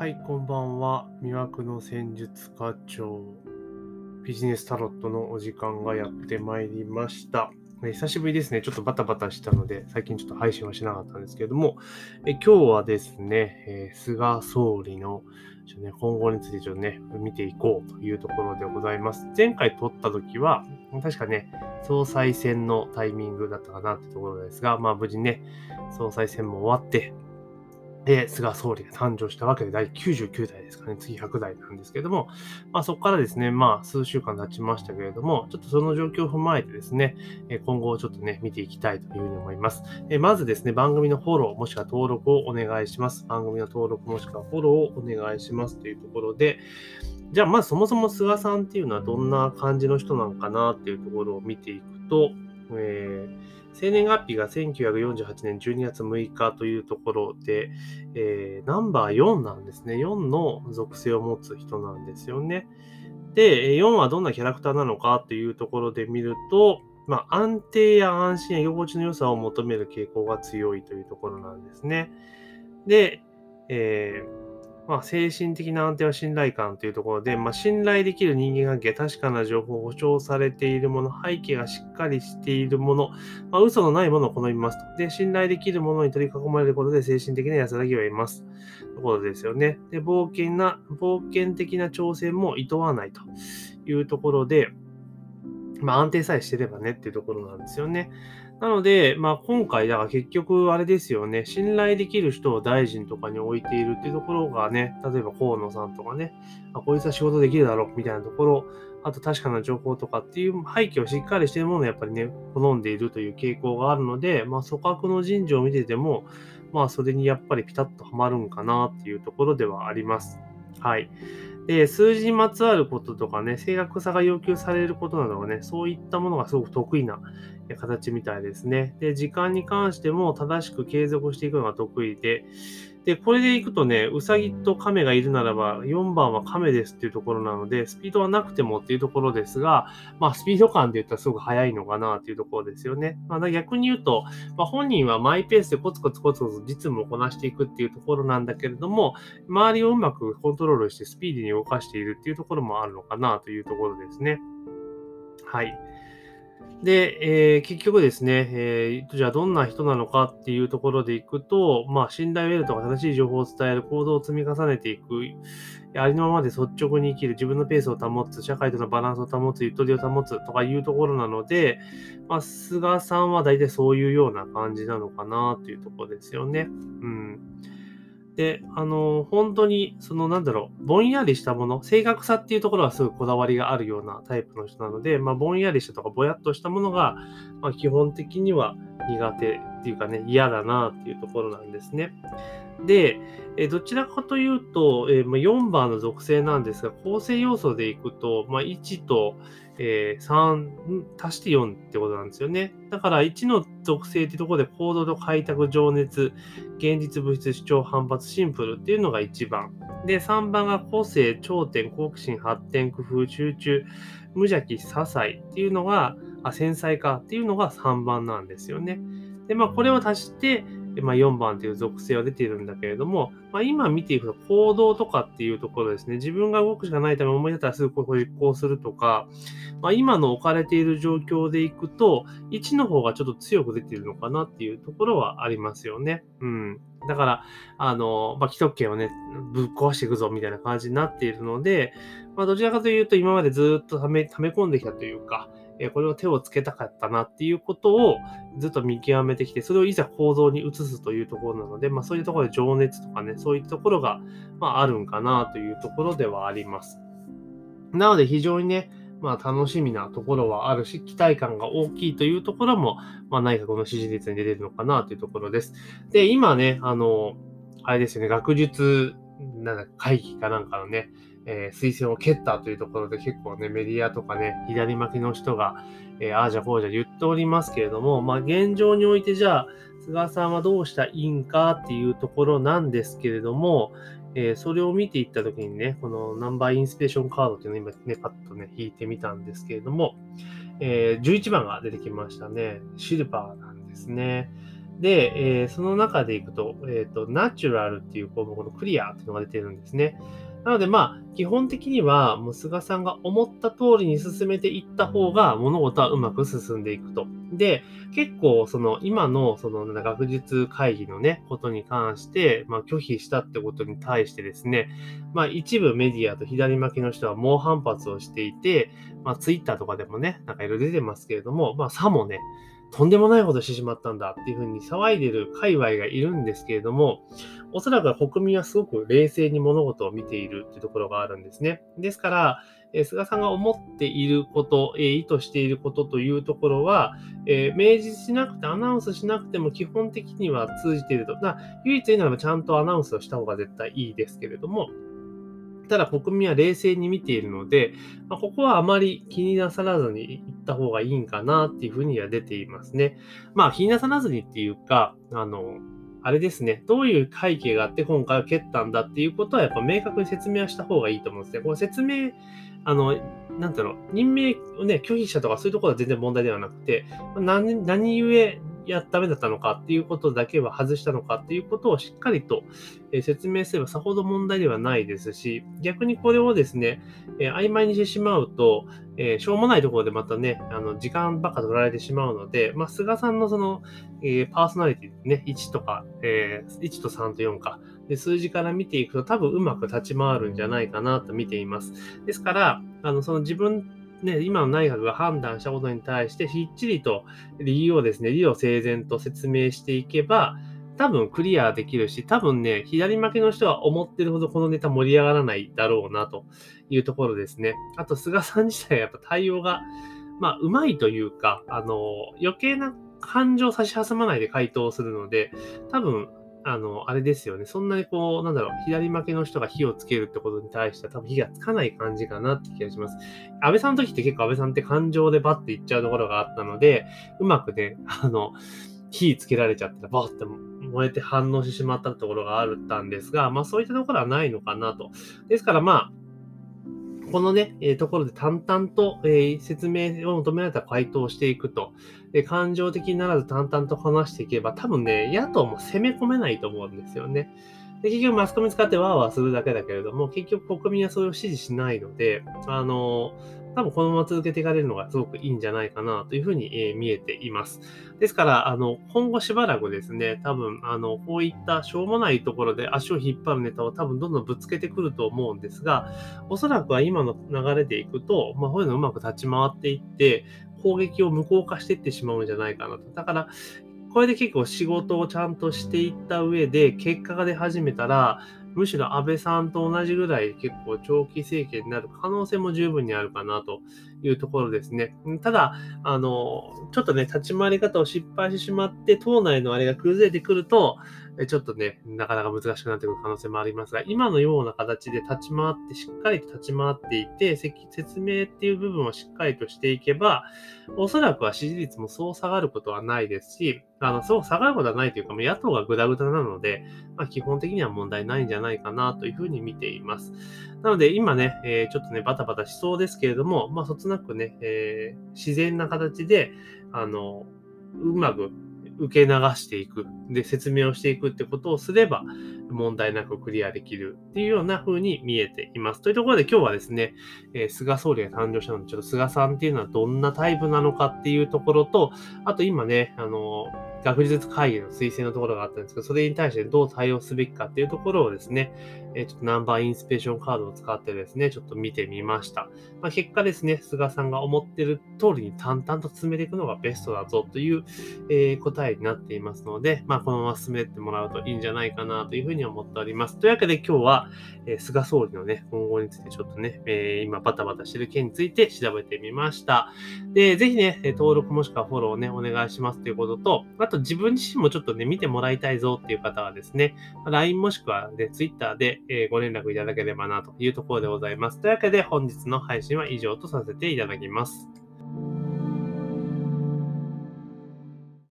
はい、こんばんは。魅惑の戦術課長、ビジネスタロットのお時間がやってまいりました。久しぶりですね。ちょっとバタバタしたので、最近ちょっと配信はしなかったんですけれども、え今日はですね、え、菅総理のね、今後についてちょっとね、見ていこうというところでございます。前回撮った時は、確かね、総裁選のタイミングだったかなってところですが、まあ無事ね、総裁選も終わって、で、菅総理が誕生したわけで、第99代ですかね、次100代なんですけれども、まあ、そこからですね、まあ、数週間経ちましたけれども、ちょっとその状況を踏まえてですね、今後ちょっとね、見ていきたいというふうに思います。えまずですね、番組のフォロー、もしくは登録をお願いします。番組の登録もしくはフォローをお願いしますというところで、じゃあ、まずそもそも菅さんっていうのはどんな感じの人なのかなっていうところを見ていくと、えー生年月日が1948年12月6日というところで、えー、ナンバー4なんですね。4の属性を持つ人なんですよね。で、4はどんなキャラクターなのかというところで見ると、まあ、安定や安心や居心地の良さを求める傾向が強いというところなんですね。で、えーまあ、精神的な安定は信頼感というところで、まあ、信頼できる人間関係、確かな情報、保証されているもの、背景がしっかりしているもの、まあ、嘘のないものを好みますと。で、信頼できるものに取り囲まれることで精神的な安らぎを得ます。ところですよね。で、冒険な、冒険的な挑戦も厭わないというところで、まあ、安定さえしてればねっていうところなんですよね。なので、まあ、今回、だから結局あれですよね、信頼できる人を大臣とかに置いているっていうところがね、例えば河野さんとかね、あこいつは仕事できるだろうみたいなところ、あと確かな情報とかっていう背景をしっかりしているものをやっぱりね、好んでいるという傾向があるので、まあ、組閣の人事を見てても、まあ、それにやっぱりピタッとはまるんかなっていうところではあります。はい。で、数字にまつわることとかね、正確さが要求されることなどはね、そういったものがすごく得意な形みたいですね。で、時間に関しても正しく継続していくのが得意で、で、これでいくとね、うさぎと亀がいるならば、4番は亀ですっていうところなので、スピードはなくてもっていうところですが、まあ、スピード感で言ったらすごく速いのかなっていうところですよね。まあ、逆に言うと、まあ、本人はマイペースでコツコツコツコツ実務をこなしていくっていうところなんだけれども、周りをうまくコントロールしてスピーディーに動かしているっていうところもあるのかなというところですね。はい。で、えー、結局ですね、えー、じゃあどんな人なのかっていうところでいくと、まあ、信頼を得るとか正しい情報を伝える行動を積み重ねていく、ありのままで率直に生きる、自分のペースを保つ、社会とのバランスを保つ、ゆとりを保つとかいうところなので、まあ、菅さんは大体そういうような感じなのかなというところですよね。うん。で、あの、本当に、その、なんだろう、ぼんやりしたもの、正確さっていうところはすごいこだわりがあるようなタイプの人なので、まあ、ぼんやりしたとか、ぼやっとしたものが、まあ、基本的には苦手っていうかね、嫌だなっていうところなんですね。で、えどちらかというと、えま4番の属性なんですが、構成要素でいくと、まあ、1と、え3足して4ってことなんですよね。だから1の属性ってところで行動と開拓、情熱、現実物質、主張、反発、シンプルっていうのが1番。で、3番が個性、頂点、好奇心、発展、工夫、集中、無邪気、些細っていうのが、あ繊細かっていうのが3番なんですよね。で、まあ、これを足して、でまあ、4番という属性は出ているんだけれども、まあ、今見ていくと行動とかっていうところですね、自分が動くしかないため思い出ったらすぐこう実行するとか、まあ、今の置かれている状況でいくと、1の方がちょっと強く出ているのかなっていうところはありますよね。うん。だから、あの、まあ、既得権をね、ぶっ壊していくぞみたいな感じになっているので、まあ、どちらかというと今までずっと溜め溜め込んできたというか、えこれを手をつけたかったなっていうことをずっと見極めてきて、それをいざ行動に移すというところなので、まあ、そういうところで情熱とかね、そういったところが、まあ、あるんかなというところではあります。なので非常にね、まあ、楽しみなところはあるし、期待感が大きいというところも、まあ、何かこの支持率に出てるのかなというところです。で、今ね、あの、あれですよね、学術、なんだ、会議かなんかのね、えー、推薦を蹴ったというところで結構ね、メディアとかね、左巻きの人が、えー、ああじゃこうじゃ言っておりますけれども、まあ現状においてじゃあ、菅さんはどうしたらいいんかっていうところなんですけれども、えー、それを見ていったときにね、このナンバーインスピレーションカードっていうのを今ね、パッとね、引いてみたんですけれども、えー、11番が出てきましたね。シルバーなんですね。で、えー、その中でいくと、えっ、ー、と、ナチュラルっていう項目のクリアっていうのが出てるんですね。なのでまあ、基本的には、もう菅さんが思った通りに進めていった方が、物事はうまく進んでいくと。で、結構、その、今の、その、学術会議のね、ことに関して、まあ、拒否したってことに対してですね、まあ、一部メディアと左巻きの人は猛反発をしていて、まあ、ツイッターとかでもね、なんかいろいろ出てますけれども、まあ、さもね、とんでもないことしてしまったんだっていうふうに騒いでる界隈がいるんですけれども、おそらく国民はすごく冷静に物事を見ているっていうところがあるんですね。ですから、え菅さんが思っていること、え意図していることというところは、え明示しなくて、アナウンスしなくても基本的には通じていると。唯一言うならばちゃんとアナウンスをした方が絶対いいですけれども、ただ国民は冷静に見ているので、まあ、ここはあまり気になさらずに行った方がいいんかなっていうふうには出ていますね。まあ気になさらずにっていうか、あの、あれですね、どういう背景があって今回は蹴ったんだっていうことはやっぱ明確に説明はした方がいいと思うんですね。この説明、あの、なんていうの、任命をね、拒否したとかそういうところは全然問題ではなくて、何、何故や、ダメだったのかっていうことだけは外したのかっていうことをしっかりと、説明すればさほど問題ではないですし、逆にこれをですね、曖昧にしてしまうと、えしょうもないところでまたね、あの時間ばっか取られてしまうので、まあ、菅さんのその、えパーソナリティね、1とか、え1と3と4か、で数字から見ていくと多分うまく立ち回るんじゃないかなと見ています。ですから、あのその自分ね、今の内閣が判断したことに対して、きっちりと理由をですね、理を整然と説明していけば、多分クリアできるし、多分ね、左負けの人は思ってるほどこのネタ盛り上がらないだろうなというところですね。あと、菅さん自体はやっぱ対応が、まあ、うまいというか、あの、余計な感情を差し挟まないで回答するので、多分、あの、あれですよね。そんなにこう、なんだろう、左負けの人が火をつけるってことに対しては多分火がつかない感じかなって気がします。安倍さんの時って結構安倍さんって感情でバッていっちゃうところがあったので、うまくね、あの、火つけられちゃったらバーって燃えて反応してしまったところがあったんですが、まあそういったところはないのかなと。ですからまあ、このね、えー、ところで淡々と、えー、説明を求められた回答をしていくと、で感情的にならず淡々と話していけば、多分ね、野党も攻め込めないと思うんですよね。で結局マスコミ使ってワーワーするだけだけれども、結局国民はそれを支持しないので、あの多分このまま続けていかれるのがすごくいいんじゃないかなというふうに、えー、見えています。ですから、あの、今後しばらくですね、多分、あの、こういったしょうもないところで足を引っ張るネタを多分どんどんぶつけてくると思うんですが、おそらくは今の流れでいくと、まあ、こういうのうまく立ち回っていって、攻撃を無効化していってしまうんじゃないかなと。だから、これで結構仕事をちゃんとしていった上で、結果が出始めたら、むしろ安倍さんと同じぐらい結構長期政権になる可能性も十分にあるかなというところですね。ただ、あの、ちょっとね、立ち回り方を失敗してしまって、党内のあれが崩れてくると、ちょっとね、なかなか難しくなってくる可能性もありますが、今のような形で立ち回って、しっかりと立ち回っていて、説明っていう部分をしっかりとしていけば、おそらくは支持率もそう下がることはないですし、あの、そう下がることはないというか、もう野党がぐだぐだなので、まあ、基本的には問題ないんじゃないかなというふうに見ています。なので、今ね、えー、ちょっとね、バタバタしそうですけれども、まあ、そつなくね、えー、自然な形で、あの、うまく受け流していく。で、説明をしていくってことをすれば、問題なくクリアできるっていうような風に見えています。というところで今日はですね、えー、菅総理が誕生したので、ちょっと菅さんっていうのはどんなタイプなのかっていうところと、あと今ね、あの、学術会議の推薦のところがあったんですけど、それに対してどう対応すべきかっていうところをですね、えちょっとナンバーインスペーションカードを使ってですね、ちょっと見てみました。まあ、結果ですね、菅さんが思ってる通りに淡々と進めていくのがベストだぞという、え、答えになっていますので、まあ、このまま進めてもらうといいんじゃないかなというふうに思っております。というわけで今日は、え、菅総理のね、今後についてちょっとね、え、今バタバタしてる件について調べてみました。で、ぜひね、登録もしくはフォローをね、お願いしますということと、あと自分自身もちょっとね、見てもらいたいぞっていう方はですね、LINE もしくはね、Twitter で、えご連絡いただければなというところでございます。というわけで本日の配信は以上とさせていただきます。